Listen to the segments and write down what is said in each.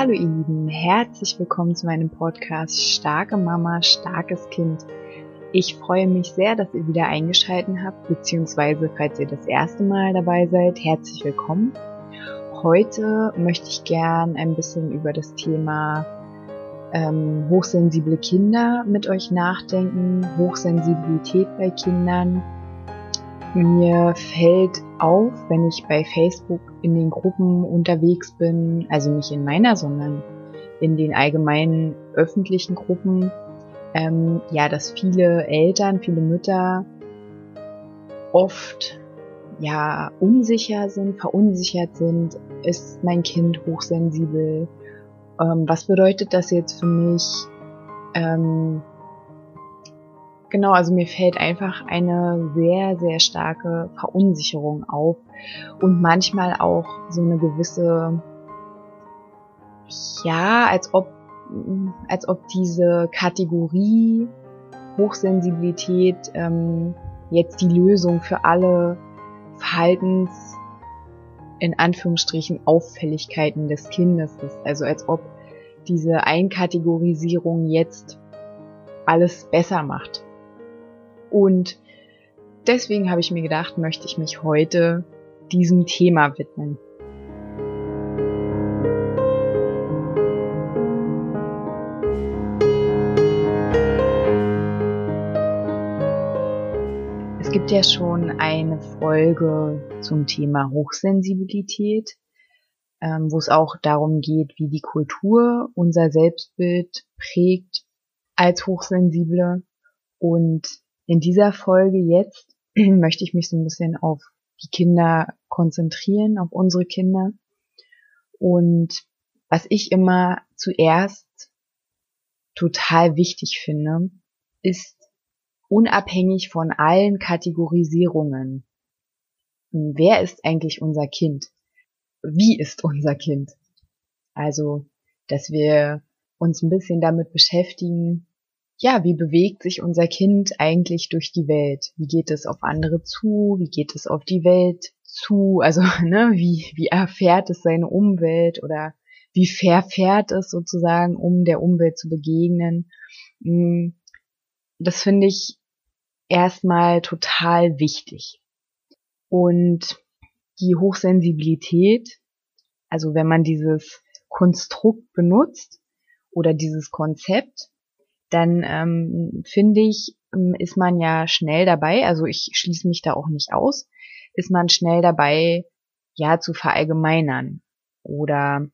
Hallo ihr Lieben, herzlich willkommen zu meinem Podcast Starke Mama, starkes Kind. Ich freue mich sehr, dass ihr wieder eingeschaltet habt, beziehungsweise falls ihr das erste Mal dabei seid, herzlich willkommen. Heute möchte ich gern ein bisschen über das Thema ähm, hochsensible Kinder mit euch nachdenken, Hochsensibilität bei Kindern. Mir fällt auf, wenn ich bei Facebook in den Gruppen unterwegs bin, also nicht in meiner, sondern in den allgemeinen öffentlichen Gruppen, ähm, ja, dass viele Eltern, viele Mütter oft ja unsicher sind, verunsichert sind. Ist mein Kind hochsensibel? Ähm, was bedeutet das jetzt für mich? Ähm, genau, also mir fällt einfach eine sehr, sehr starke Verunsicherung auf und manchmal auch so eine gewisse, ja, als ob, als ob diese Kategorie Hochsensibilität ähm, jetzt die Lösung für alle Verhaltens in Anführungsstrichen Auffälligkeiten des Kindes ist. Also als ob diese Einkategorisierung jetzt alles besser macht. Und deswegen habe ich mir gedacht, möchte ich mich heute diesem Thema widmen. Es gibt ja schon eine Folge zum Thema Hochsensibilität, ähm, wo es auch darum geht, wie die Kultur unser Selbstbild prägt als Hochsensible. Und in dieser Folge jetzt möchte ich mich so ein bisschen auf die Kinder konzentrieren, auf unsere Kinder. Und was ich immer zuerst total wichtig finde, ist unabhängig von allen Kategorisierungen. Wer ist eigentlich unser Kind? Wie ist unser Kind? Also, dass wir uns ein bisschen damit beschäftigen, ja, wie bewegt sich unser Kind eigentlich durch die Welt? Wie geht es auf andere zu? Wie geht es auf die Welt zu? Also, ne, wie, wie erfährt es seine Umwelt oder wie verfährt es sozusagen, um der Umwelt zu begegnen? Hm, das finde ich erstmal total wichtig. Und die Hochsensibilität, also wenn man dieses Konstrukt benutzt oder dieses Konzept, dann ähm, finde ich, ähm, ist man ja schnell dabei, also ich schließe mich da auch nicht aus, ist man schnell dabei, ja, zu verallgemeinern oder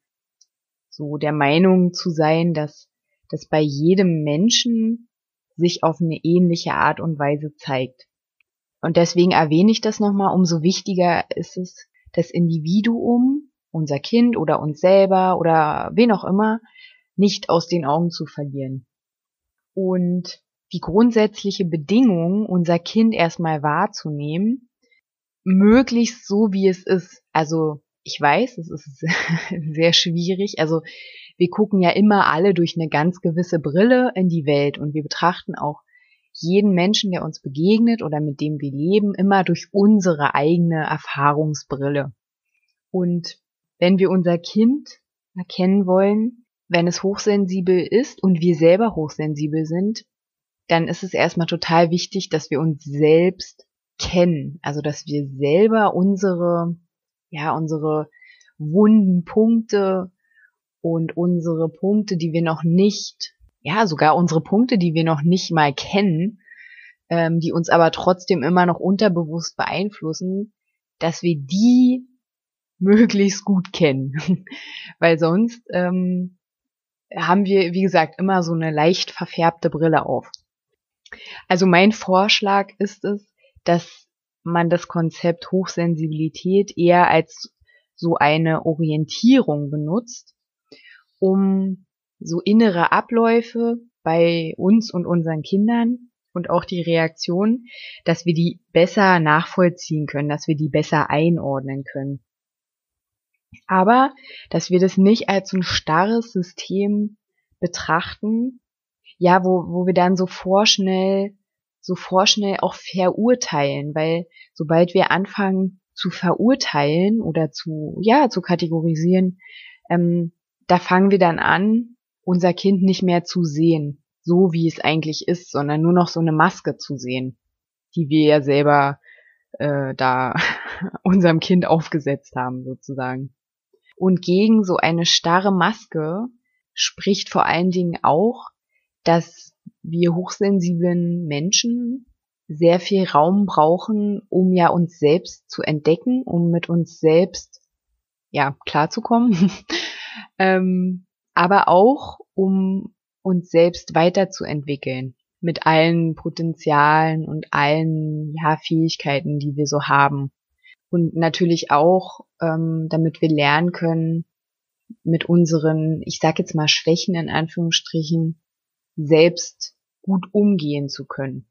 so der Meinung zu sein, dass das bei jedem Menschen sich auf eine ähnliche Art und Weise zeigt. Und deswegen erwähne ich das nochmal, umso wichtiger ist es, das Individuum, unser Kind oder uns selber oder wen auch immer, nicht aus den Augen zu verlieren. Und die grundsätzliche Bedingung, unser Kind erstmal wahrzunehmen, möglichst so, wie es ist. Also ich weiß, es ist sehr schwierig. Also wir gucken ja immer alle durch eine ganz gewisse Brille in die Welt und wir betrachten auch jeden Menschen, der uns begegnet oder mit dem wir leben, immer durch unsere eigene Erfahrungsbrille. Und wenn wir unser Kind erkennen wollen, wenn es hochsensibel ist und wir selber hochsensibel sind, dann ist es erstmal total wichtig, dass wir uns selbst kennen. Also, dass wir selber unsere, ja, unsere wunden Punkte und unsere Punkte, die wir noch nicht, ja, sogar unsere Punkte, die wir noch nicht mal kennen, ähm, die uns aber trotzdem immer noch unterbewusst beeinflussen, dass wir die möglichst gut kennen. Weil sonst ähm, haben wir, wie gesagt, immer so eine leicht verfärbte Brille auf. Also mein Vorschlag ist es, dass man das Konzept Hochsensibilität eher als so eine Orientierung benutzt, um so innere Abläufe bei uns und unseren Kindern und auch die Reaktion, dass wir die besser nachvollziehen können, dass wir die besser einordnen können. Aber dass wir das nicht als so ein starres System betrachten, ja, wo, wo wir dann so vorschnell, so vorschnell auch verurteilen, weil sobald wir anfangen zu verurteilen oder zu, ja, zu kategorisieren, ähm, da fangen wir dann an, unser Kind nicht mehr zu sehen, so wie es eigentlich ist, sondern nur noch so eine Maske zu sehen, die wir ja selber äh, da unserem Kind aufgesetzt haben, sozusagen. Und gegen so eine starre Maske spricht vor allen Dingen auch, dass wir hochsensiblen Menschen sehr viel Raum brauchen, um ja uns selbst zu entdecken, um mit uns selbst ja klarzukommen, ähm, aber auch um uns selbst weiterzuentwickeln mit allen Potenzialen und allen ja Fähigkeiten, die wir so haben. Und natürlich auch, ähm, damit wir lernen können, mit unseren, ich sag jetzt mal Schwächen in Anführungsstrichen, selbst gut umgehen zu können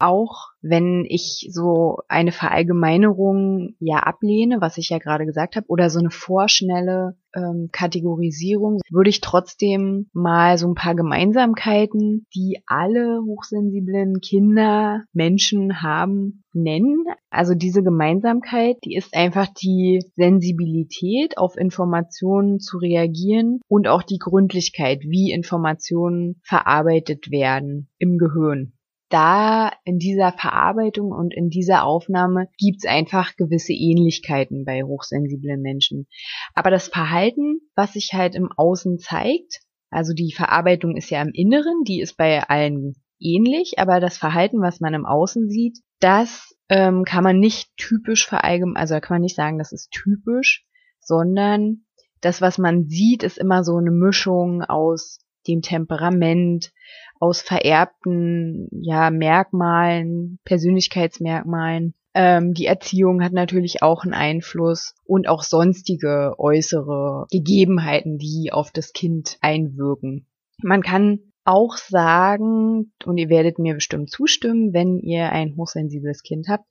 auch wenn ich so eine Verallgemeinerung ja ablehne, was ich ja gerade gesagt habe, oder so eine vorschnelle ähm, Kategorisierung, würde ich trotzdem mal so ein paar Gemeinsamkeiten, die alle hochsensiblen Kinder, Menschen haben, nennen. Also diese Gemeinsamkeit, die ist einfach die Sensibilität, auf Informationen zu reagieren und auch die Gründlichkeit, wie Informationen verarbeitet werden im Gehirn da in dieser Verarbeitung und in dieser Aufnahme gibt's einfach gewisse Ähnlichkeiten bei hochsensiblen Menschen. Aber das Verhalten, was sich halt im Außen zeigt, also die Verarbeitung ist ja im Inneren, die ist bei allen ähnlich, aber das Verhalten, was man im Außen sieht, das ähm, kann man nicht typisch verallgemeinern, also da kann man nicht sagen, das ist typisch, sondern das, was man sieht, ist immer so eine Mischung aus dem Temperament, aus vererbten ja, Merkmalen, Persönlichkeitsmerkmalen. Ähm, die Erziehung hat natürlich auch einen Einfluss und auch sonstige äußere Gegebenheiten, die auf das Kind einwirken. Man kann auch sagen, und ihr werdet mir bestimmt zustimmen, wenn ihr ein hochsensibles Kind habt,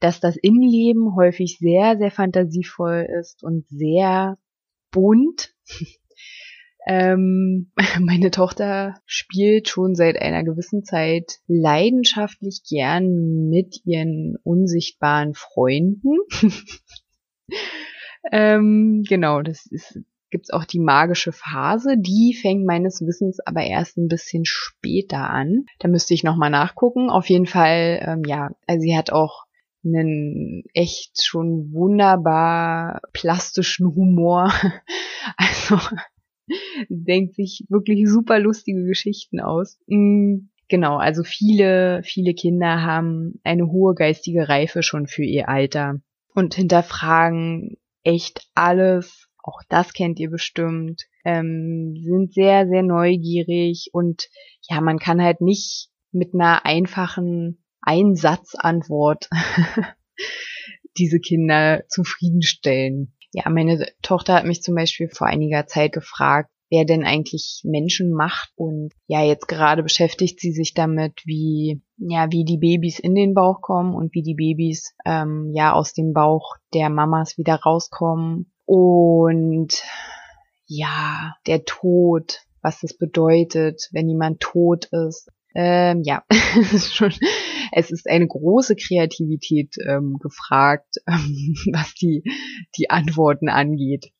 dass das Innenleben häufig sehr, sehr fantasievoll ist und sehr bunt. Ähm, meine Tochter spielt schon seit einer gewissen Zeit leidenschaftlich gern mit ihren unsichtbaren Freunden. ähm, genau, das ist gibt's auch die magische Phase. Die fängt meines Wissens aber erst ein bisschen später an. Da müsste ich nochmal nachgucken. Auf jeden Fall, ähm, ja, also sie hat auch einen echt schon wunderbar plastischen Humor. Also denkt sich wirklich super lustige Geschichten aus. Mm, genau, also viele, viele Kinder haben eine hohe geistige Reife schon für ihr Alter und hinterfragen echt alles. Auch das kennt ihr bestimmt. Ähm, sind sehr, sehr neugierig und ja, man kann halt nicht mit einer einfachen Einsatzantwort diese Kinder zufriedenstellen. Ja, meine Tochter hat mich zum Beispiel vor einiger Zeit gefragt, wer denn eigentlich Menschen macht und ja, jetzt gerade beschäftigt sie sich damit, wie ja, wie die Babys in den Bauch kommen und wie die Babys ähm, ja aus dem Bauch der Mamas wieder rauskommen und ja, der Tod, was das bedeutet, wenn jemand tot ist. Ähm, ja, es ist schon es ist eine große Kreativität ähm, gefragt, ähm, was die, die Antworten angeht.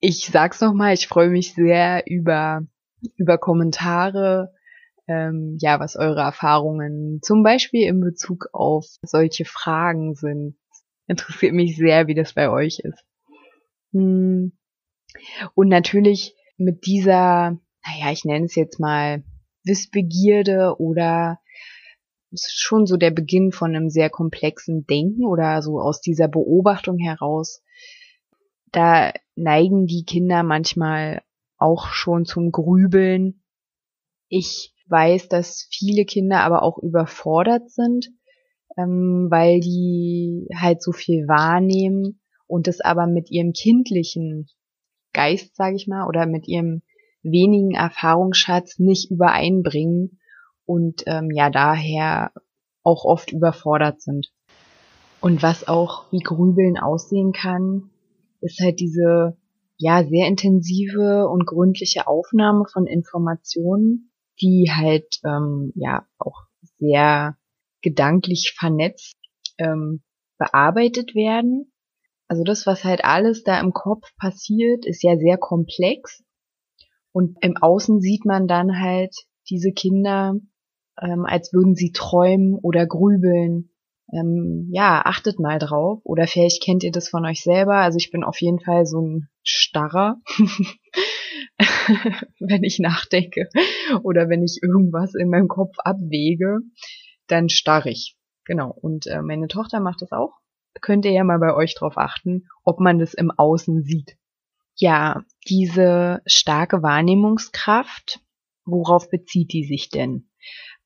Ich sag's nochmal, ich freue mich sehr über, über Kommentare, ähm, ja, was eure Erfahrungen zum Beispiel in Bezug auf solche Fragen sind. Interessiert mich sehr, wie das bei euch ist. Hm. Und natürlich mit dieser, naja, ich nenne es jetzt mal Wissbegierde oder ist schon so der Beginn von einem sehr komplexen Denken oder so aus dieser Beobachtung heraus. Da neigen die Kinder manchmal auch schon zum Grübeln. Ich weiß, dass viele Kinder aber auch überfordert sind, ähm, weil die halt so viel wahrnehmen und es aber mit ihrem kindlichen Geist, sage ich mal, oder mit ihrem wenigen Erfahrungsschatz nicht übereinbringen und ähm, ja daher auch oft überfordert sind. Und was auch wie Grübeln aussehen kann, ist halt diese ja sehr intensive und gründliche Aufnahme von Informationen, die halt ähm, ja auch sehr gedanklich vernetzt ähm, bearbeitet werden. Also das, was halt alles da im Kopf passiert, ist ja sehr komplex Und im Außen sieht man dann halt diese Kinder, ähm, als würden sie träumen oder grübeln. Ähm, ja, achtet mal drauf. Oder vielleicht kennt ihr das von euch selber. Also ich bin auf jeden Fall so ein Starrer, wenn ich nachdenke oder wenn ich irgendwas in meinem Kopf abwäge, dann starr ich. Genau. Und äh, meine Tochter macht das auch. Könnt ihr ja mal bei euch drauf achten, ob man das im Außen sieht. Ja, diese starke Wahrnehmungskraft, worauf bezieht die sich denn?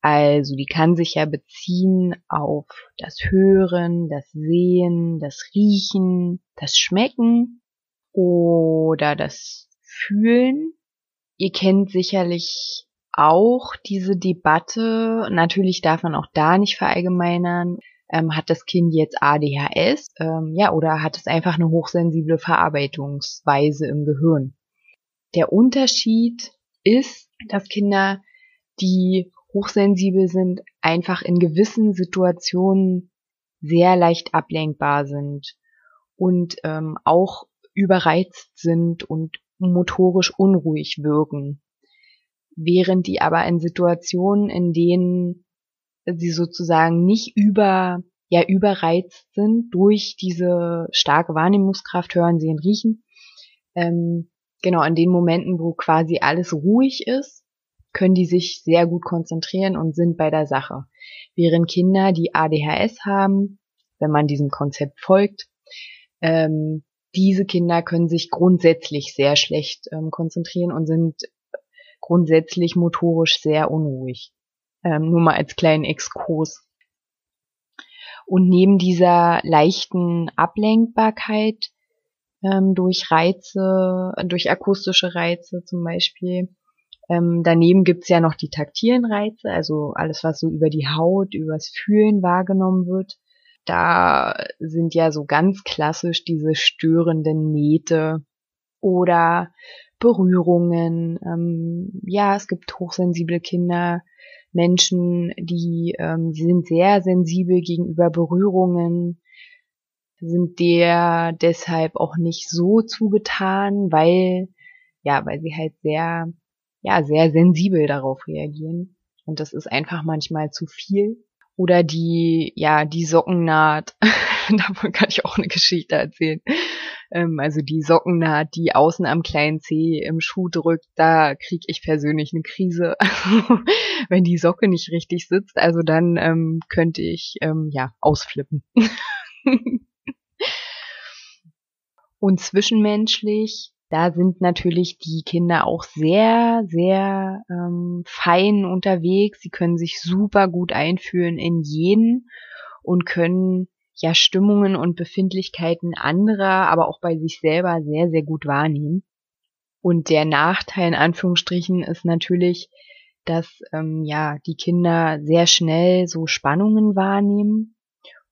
Also die kann sich ja beziehen auf das Hören, das Sehen, das Riechen, das Schmecken oder das Fühlen. Ihr kennt sicherlich auch diese Debatte, natürlich darf man auch da nicht verallgemeinern, ähm, hat das Kind jetzt ADHS, ähm, ja, oder hat es einfach eine hochsensible Verarbeitungsweise im Gehirn. Der Unterschied ist, dass Kinder, die hochsensibel sind, einfach in gewissen Situationen sehr leicht ablenkbar sind und ähm, auch überreizt sind und motorisch unruhig wirken. Während die aber in Situationen, in denen sie sozusagen nicht über, ja, überreizt sind durch diese starke Wahrnehmungskraft, hören, sehen, riechen. Ähm, genau, an den Momenten, wo quasi alles ruhig ist, können die sich sehr gut konzentrieren und sind bei der Sache. Während Kinder, die ADHS haben, wenn man diesem Konzept folgt, ähm, diese Kinder können sich grundsätzlich sehr schlecht ähm, konzentrieren und sind grundsätzlich motorisch sehr unruhig. Ähm, nur mal als kleinen Exkurs. Und neben dieser leichten Ablenkbarkeit ähm, durch Reize, durch akustische Reize zum Beispiel, ähm, daneben gibt's ja noch die taktilen Reize, also alles, was so über die Haut, übers Fühlen wahrgenommen wird. Da sind ja so ganz klassisch diese störenden Nähte oder Berührungen. Ähm, ja, es gibt hochsensible Kinder, Menschen, die, ähm, sind sehr sensibel gegenüber Berührungen, sind der deshalb auch nicht so zugetan, weil, ja, weil sie halt sehr, ja, sehr sensibel darauf reagieren. Und das ist einfach manchmal zu viel. Oder die, ja, die Sockennaht. Davon kann ich auch eine Geschichte erzählen. Ähm, also die Sockennaht, die außen am kleinen Zeh im Schuh drückt, da kriege ich persönlich eine Krise. Wenn die Socke nicht richtig sitzt, also dann ähm, könnte ich ähm, ja ausflippen. Und zwischenmenschlich, da sind natürlich die Kinder auch sehr, sehr ähm, fein unterwegs. Sie können sich super gut einfühlen in jeden und können ja Stimmungen und Befindlichkeiten anderer, aber auch bei sich selber sehr, sehr gut wahrnehmen. Und der Nachteil in Anführungsstrichen ist natürlich, dass ähm, ja die Kinder sehr schnell so Spannungen wahrnehmen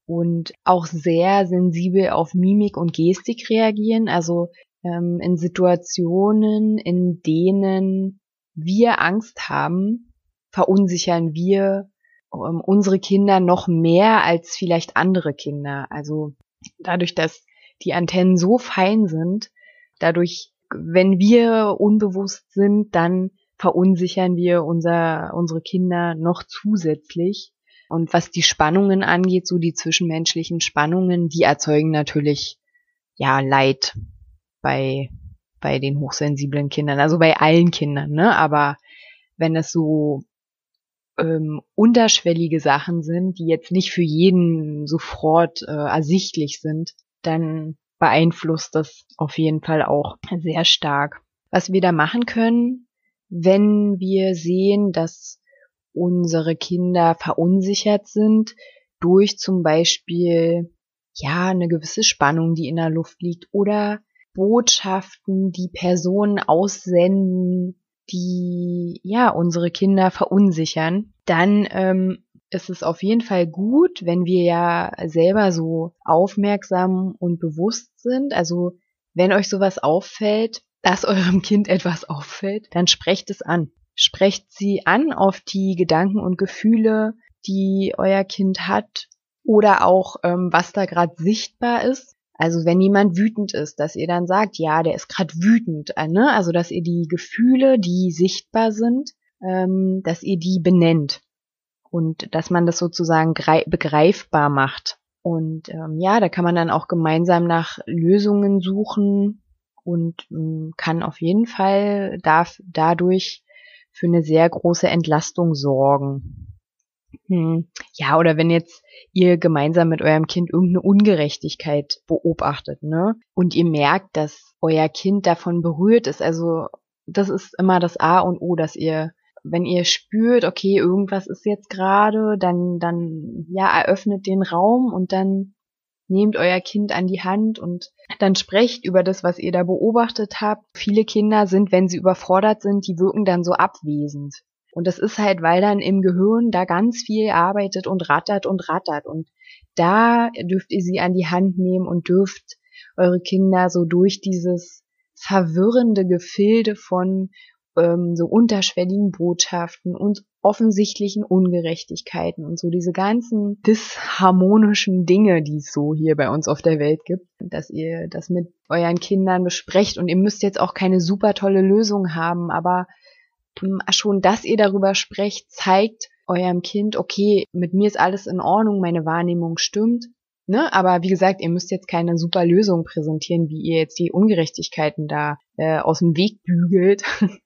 und auch sehr sensibel auf Mimik und Gestik reagieren. Also ähm, in Situationen, in denen wir Angst haben, verunsichern wir ähm, unsere Kinder noch mehr als vielleicht andere Kinder. Also dadurch, dass die Antennen so fein sind, dadurch, wenn wir unbewusst sind, dann verunsichern wir unser, unsere Kinder noch zusätzlich. Und was die Spannungen angeht, so die zwischenmenschlichen Spannungen, die erzeugen natürlich ja Leid bei bei den hochsensiblen Kindern, also bei allen Kindern, ne? Aber wenn es so ähm, unterschwellige Sachen sind, die jetzt nicht für jeden sofort äh, ersichtlich sind, dann beeinflusst das auf jeden Fall auch sehr stark. Was wir da machen können, wenn wir sehen, dass unsere Kinder verunsichert sind durch zum Beispiel ja eine gewisse Spannung, die in der Luft liegt oder Botschaften, die Personen aussenden, die ja unsere Kinder verunsichern, dann ähm, ist es auf jeden Fall gut, wenn wir ja selber so aufmerksam und bewusst sind. Also wenn euch sowas auffällt, dass eurem Kind etwas auffällt, dann sprecht es an. Sprecht sie an auf die Gedanken und Gefühle, die euer Kind hat oder auch ähm, was da gerade sichtbar ist. Also wenn jemand wütend ist, dass ihr dann sagt, ja, der ist gerade wütend, äh, ne? Also dass ihr die Gefühle, die sichtbar sind, ähm, dass ihr die benennt und dass man das sozusagen begreifbar macht. Und ähm, ja, da kann man dann auch gemeinsam nach Lösungen suchen und ähm, kann auf jeden Fall darf dadurch für eine sehr große Entlastung sorgen. Hm. Ja, oder wenn jetzt ihr gemeinsam mit eurem Kind irgendeine Ungerechtigkeit beobachtet, ne? Und ihr merkt, dass euer Kind davon berührt ist. Also das ist immer das A und O, dass ihr, wenn ihr spürt, okay, irgendwas ist jetzt gerade, dann, dann, ja, eröffnet den Raum und dann nehmt euer Kind an die Hand und dann sprecht über das, was ihr da beobachtet habt. Viele Kinder sind, wenn sie überfordert sind, die wirken dann so abwesend. Und das ist halt, weil dann im Gehirn da ganz viel arbeitet und rattert und rattert. Und da dürft ihr sie an die Hand nehmen und dürft eure Kinder so durch dieses verwirrende Gefilde von ähm, so unterschwelligen Botschaften und offensichtlichen Ungerechtigkeiten und so diese ganzen disharmonischen Dinge, die es so hier bei uns auf der Welt gibt, dass ihr das mit euren Kindern besprecht und ihr müsst jetzt auch keine super tolle Lösung haben, aber schon, dass ihr darüber sprecht, zeigt eurem Kind, okay, mit mir ist alles in Ordnung, meine Wahrnehmung stimmt. Ne? Aber wie gesagt, ihr müsst jetzt keine super Lösung präsentieren, wie ihr jetzt die Ungerechtigkeiten da äh, aus dem Weg bügelt.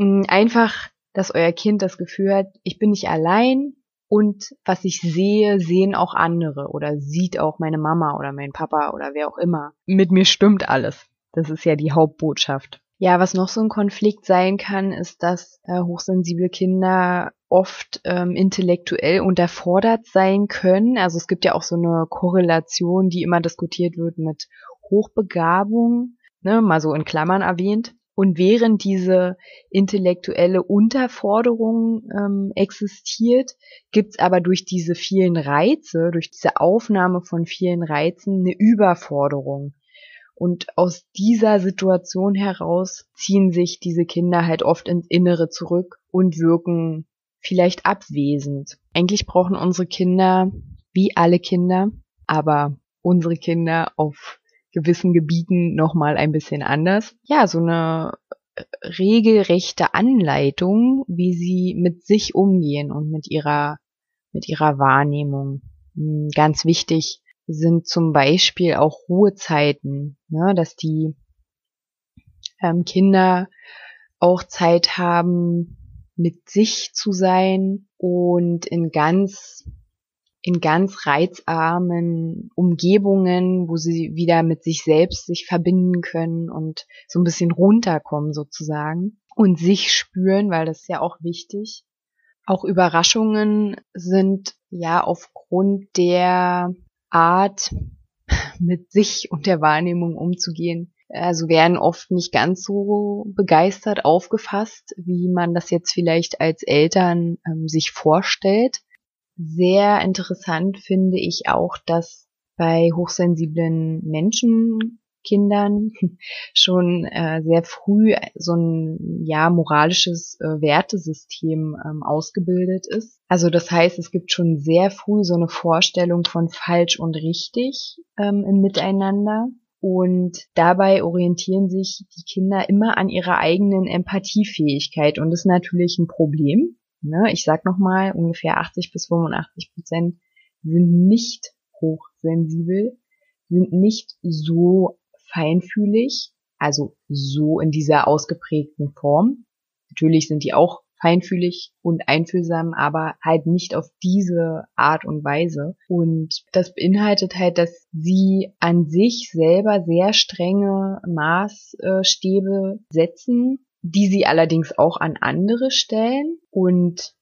Mm, einfach, dass euer Kind das Gefühl hat, ich bin nicht allein und was ich sehe, sehen auch andere oder sieht auch meine Mama oder mein Papa oder wer auch immer. Mit mir stimmt alles. Das ist ja die Hauptbotschaft. Ja, was noch so ein Konflikt sein kann, ist, dass äh, hochsensible Kinder oft ähm, intellektuell unterfordert sein können. Also es gibt ja auch so eine Korrelation, die immer diskutiert wird mit Hochbegabung, ne, mal so in Klammern erwähnt. Und während diese intellektuelle Unterforderung ähm, existiert, gibt's aber durch diese vielen Reize, durch diese Aufnahme von vielen Reizen eine Überforderung. Und aus dieser Situation heraus ziehen sich diese Kinder halt oft ins Innere zurück und wirken vielleicht abwesend. Eigentlich brauchen unsere Kinder, wie alle Kinder, aber unsere Kinder auf gewissen Gebieten nochmal ein bisschen anders. Ja, so eine regelrechte Anleitung, wie sie mit sich umgehen und mit ihrer, mit ihrer Wahrnehmung. Hm, ganz wichtig, sind zum Beispiel auch Ruhezeiten, ne, dass die ähm, Kinder auch Zeit haben, mit sich zu sein und in ganz in ganz reizarmen Umgebungen, wo sie wieder mit sich selbst sich verbinden können und so ein bisschen runterkommen sozusagen und sich spüren, weil das ist ja auch wichtig. Auch Überraschungen sind ja aufgrund der Art, mit sich und der Wahrnehmung umzugehen, also werden oft nicht ganz so begeistert aufgefasst, wie man das jetzt vielleicht als Eltern ähm, sich vorstellt. Sehr interessant finde ich auch, dass bei hochsensiblen Menschen Kindern schon äh, sehr früh so ein ja moralisches äh, Wertesystem ähm, ausgebildet ist. Also das heißt, es gibt schon sehr früh so eine Vorstellung von falsch und richtig ähm, im Miteinander. Und dabei orientieren sich die Kinder immer an ihrer eigenen Empathiefähigkeit. Und das ist natürlich ein Problem. Ne? Ich sag nochmal, ungefähr 80 bis 85 Prozent sind nicht hochsensibel, sind nicht so feinfühlig, also so in dieser ausgeprägten Form. Natürlich sind die auch feinfühlig und einfühlsam, aber halt nicht auf diese Art und Weise. Und das beinhaltet halt, dass sie an sich selber sehr strenge Maßstäbe setzen, die sie allerdings auch an andere stellen und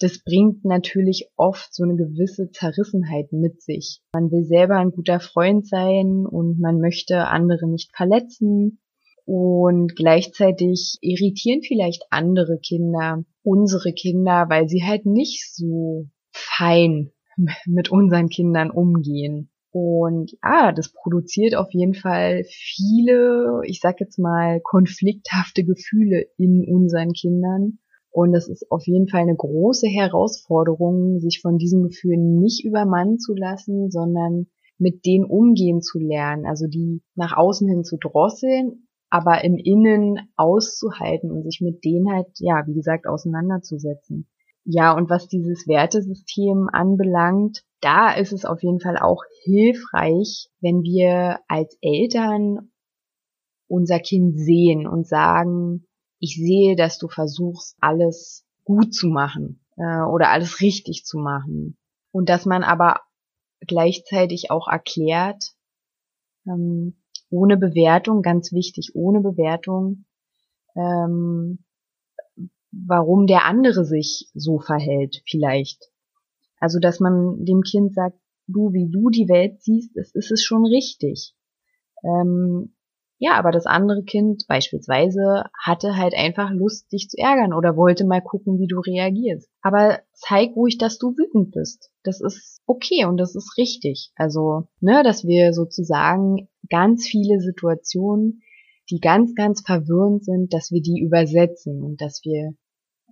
das bringt natürlich oft so eine gewisse Zerrissenheit mit sich. Man will selber ein guter Freund sein und man möchte andere nicht verletzen und gleichzeitig irritieren vielleicht andere Kinder unsere Kinder, weil sie halt nicht so fein mit unseren Kindern umgehen. Und ja, das produziert auf jeden Fall viele, ich sag jetzt mal, konflikthafte Gefühle in unseren Kindern. Und es ist auf jeden Fall eine große Herausforderung, sich von diesen Gefühlen nicht übermannen zu lassen, sondern mit denen umgehen zu lernen, also die nach außen hin zu drosseln, aber im Innen auszuhalten und sich mit denen halt, ja, wie gesagt, auseinanderzusetzen. Ja, und was dieses Wertesystem anbelangt, da ist es auf jeden Fall auch hilfreich, wenn wir als Eltern unser Kind sehen und sagen, ich sehe, dass du versuchst, alles gut zu machen äh, oder alles richtig zu machen. Und dass man aber gleichzeitig auch erklärt, ähm, ohne Bewertung, ganz wichtig, ohne Bewertung, ähm, warum der andere sich so verhält, vielleicht. Also, dass man dem Kind sagt, du, wie du die Welt siehst, es ist es schon richtig. Ähm, ja, aber das andere Kind beispielsweise hatte halt einfach Lust, dich zu ärgern oder wollte mal gucken, wie du reagierst. Aber zeig ruhig, dass du wütend bist. Das ist okay und das ist richtig. Also, ne, dass wir sozusagen ganz viele Situationen, die ganz, ganz verwirrend sind, dass wir die übersetzen und dass wir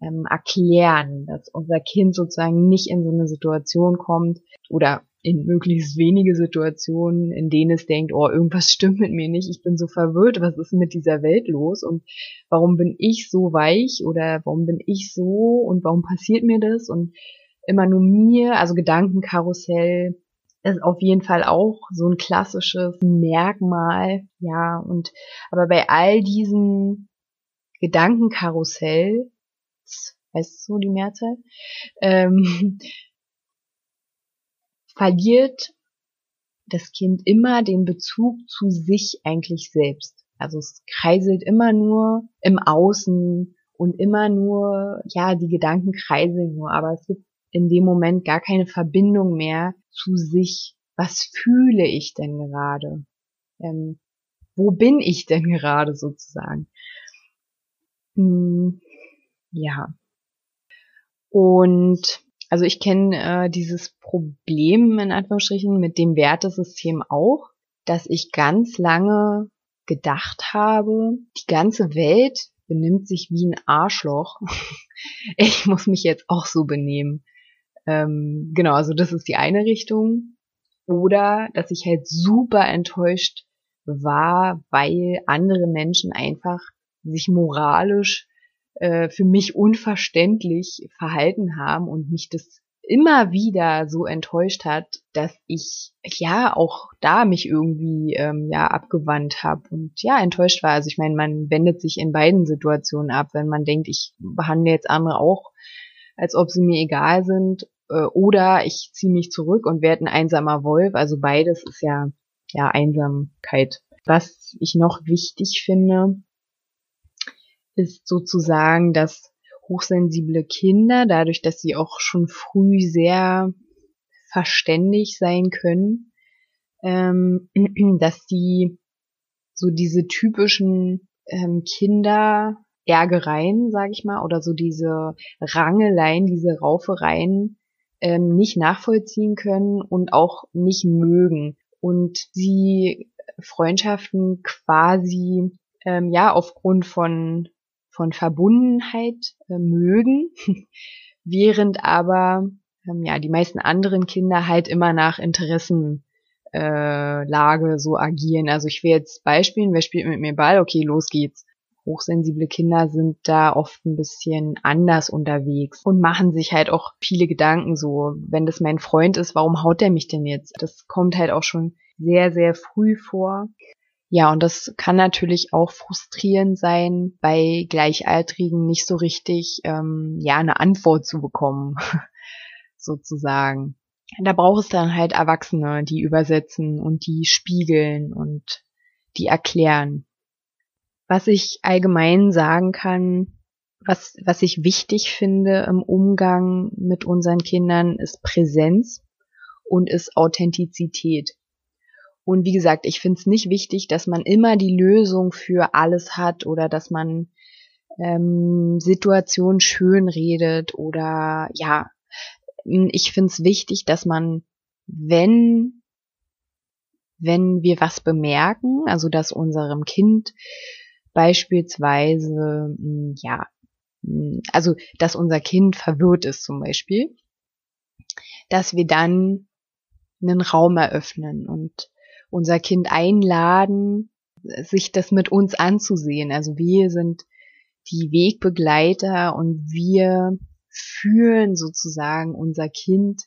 ähm, erklären, dass unser Kind sozusagen nicht in so eine Situation kommt oder in möglichst wenige Situationen, in denen es denkt, oh, irgendwas stimmt mit mir nicht, ich bin so verwirrt, was ist mit dieser Welt los und warum bin ich so weich oder warum bin ich so und warum passiert mir das? Und immer nur mir, also Gedankenkarussell ist auf jeden Fall auch so ein klassisches Merkmal, ja, und aber bei all diesen Gedankenkarussell, weißt du die Mehrzahl, ähm, verliert das Kind immer den Bezug zu sich eigentlich selbst. Also es kreiselt immer nur im Außen und immer nur, ja, die Gedanken kreiseln nur, aber es gibt in dem Moment gar keine Verbindung mehr zu sich. Was fühle ich denn gerade? Ähm, wo bin ich denn gerade sozusagen? Hm, ja. Und also ich kenne äh, dieses Problem in Anführungsstrichen mit dem Wertesystem auch, dass ich ganz lange gedacht habe, die ganze Welt benimmt sich wie ein Arschloch. ich muss mich jetzt auch so benehmen. Ähm, genau, also das ist die eine Richtung. Oder dass ich halt super enttäuscht war, weil andere Menschen einfach sich moralisch äh, für mich unverständlich verhalten haben und mich das immer wieder so enttäuscht hat, dass ich ja auch da mich irgendwie ähm, ja abgewandt habe und ja enttäuscht war. Also ich meine, man wendet sich in beiden Situationen ab, wenn man denkt, ich behandle jetzt andere auch, als ob sie mir egal sind, äh, oder ich ziehe mich zurück und werde ein einsamer Wolf. Also beides ist ja ja Einsamkeit. Was ich noch wichtig finde, ist sozusagen, dass hochsensible Kinder, dadurch, dass sie auch schon früh sehr verständig sein können, ähm, dass die so diese typischen ähm, Kinder sage ich mal, oder so diese Rangeleien, diese Raufereien ähm, nicht nachvollziehen können und auch nicht mögen. Und sie Freundschaften quasi ähm, ja aufgrund von von Verbundenheit äh, mögen, während aber ähm, ja die meisten anderen Kinder halt immer nach Interessenlage äh, so agieren. Also ich will jetzt beispielen, wer spielt mit mir Ball? Okay, los geht's. Hochsensible Kinder sind da oft ein bisschen anders unterwegs und machen sich halt auch viele Gedanken so, wenn das mein Freund ist, warum haut der mich denn jetzt? Das kommt halt auch schon sehr, sehr früh vor. Ja, und das kann natürlich auch frustrierend sein, bei Gleichaltrigen nicht so richtig ähm, ja eine Antwort zu bekommen, sozusagen. Da braucht es dann halt Erwachsene, die übersetzen und die spiegeln und die erklären. Was ich allgemein sagen kann, was, was ich wichtig finde im Umgang mit unseren Kindern, ist Präsenz und ist Authentizität. Und wie gesagt, ich finde es nicht wichtig, dass man immer die Lösung für alles hat oder dass man ähm, Situationen schön redet oder ja, ich finde es wichtig, dass man, wenn wenn wir was bemerken, also dass unserem Kind beispielsweise, ja, also dass unser Kind verwirrt ist zum Beispiel, dass wir dann einen Raum eröffnen und unser Kind einladen, sich das mit uns anzusehen. Also wir sind die Wegbegleiter und wir führen sozusagen unser Kind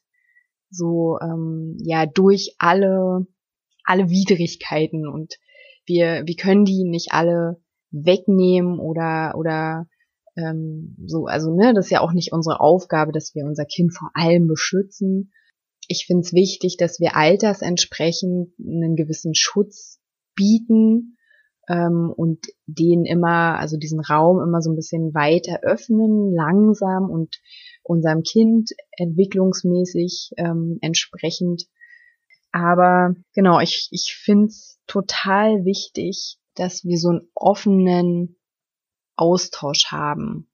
so ähm, ja durch alle alle Widrigkeiten und wir wir können die nicht alle wegnehmen oder oder ähm, so also ne das ist ja auch nicht unsere Aufgabe dass wir unser Kind vor allem beschützen ich finde es wichtig dass wir altersentsprechend einen gewissen Schutz bieten ähm, und den immer, also diesen Raum immer so ein bisschen weiter öffnen, langsam und unserem Kind entwicklungsmäßig ähm, entsprechend. Aber genau, ich, ich finde es total wichtig, dass wir so einen offenen Austausch haben.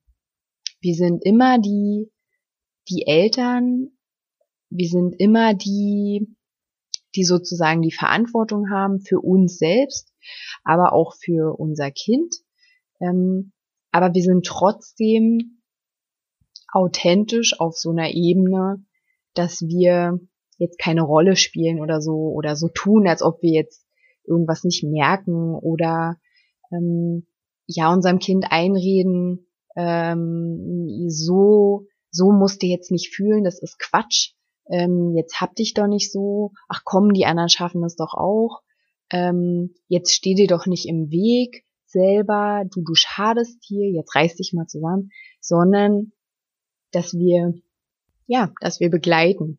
Wir sind immer die, die Eltern, wir sind immer die, die sozusagen die Verantwortung haben für uns selbst aber auch für unser Kind. Ähm, aber wir sind trotzdem authentisch auf so einer Ebene, dass wir jetzt keine Rolle spielen oder so oder so tun, als ob wir jetzt irgendwas nicht merken oder ähm, ja unserem Kind einreden, ähm, so so musst du jetzt nicht fühlen, das ist Quatsch. Ähm, jetzt hab dich doch nicht so. Ach komm, die anderen schaffen das doch auch. Ähm, jetzt steh dir doch nicht im Weg selber, du, du schadest dir, jetzt reiß dich mal zusammen, sondern dass wir, ja, dass wir begleiten,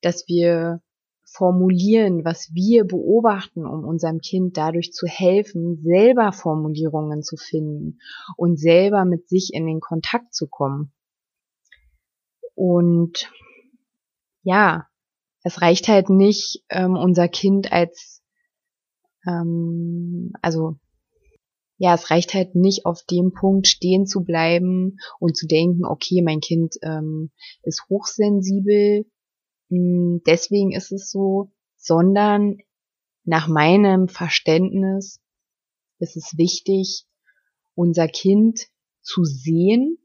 dass wir formulieren, was wir beobachten, um unserem Kind dadurch zu helfen, selber Formulierungen zu finden und selber mit sich in den Kontakt zu kommen. Und ja, es reicht halt nicht, ähm, unser Kind als ähm, also ja, es reicht halt nicht auf dem Punkt stehen zu bleiben und zu denken, okay, mein Kind ähm, ist hochsensibel, mh, hm, deswegen ist es so, sondern nach meinem Verständnis ist es wichtig, unser Kind zu sehen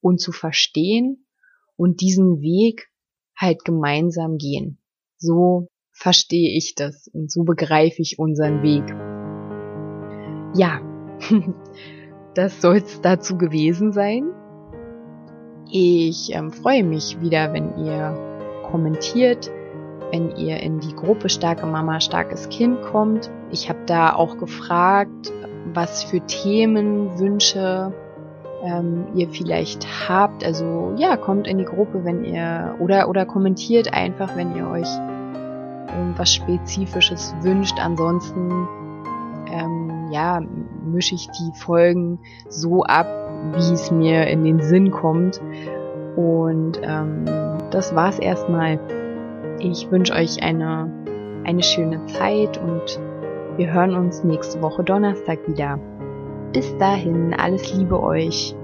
und zu verstehen und diesen Weg halt gemeinsam gehen. So verstehe ich das und so begreife ich unseren Weg. Ja, das soll es dazu gewesen sein. Ich ähm, freue mich wieder, wenn ihr kommentiert, wenn ihr in die Gruppe Starke Mama, starkes Kind kommt. Ich habe da auch gefragt, was für Themenwünsche ähm, ihr vielleicht habt. Also ja, kommt in die Gruppe, wenn ihr oder oder kommentiert einfach, wenn ihr euch was Spezifisches wünscht. Ansonsten ähm, ja, mische ich die Folgen so ab, wie es mir in den Sinn kommt. Und ähm, das war's erstmal. Ich wünsche euch eine, eine schöne Zeit und wir hören uns nächste Woche Donnerstag wieder. Bis dahin, alles Liebe euch.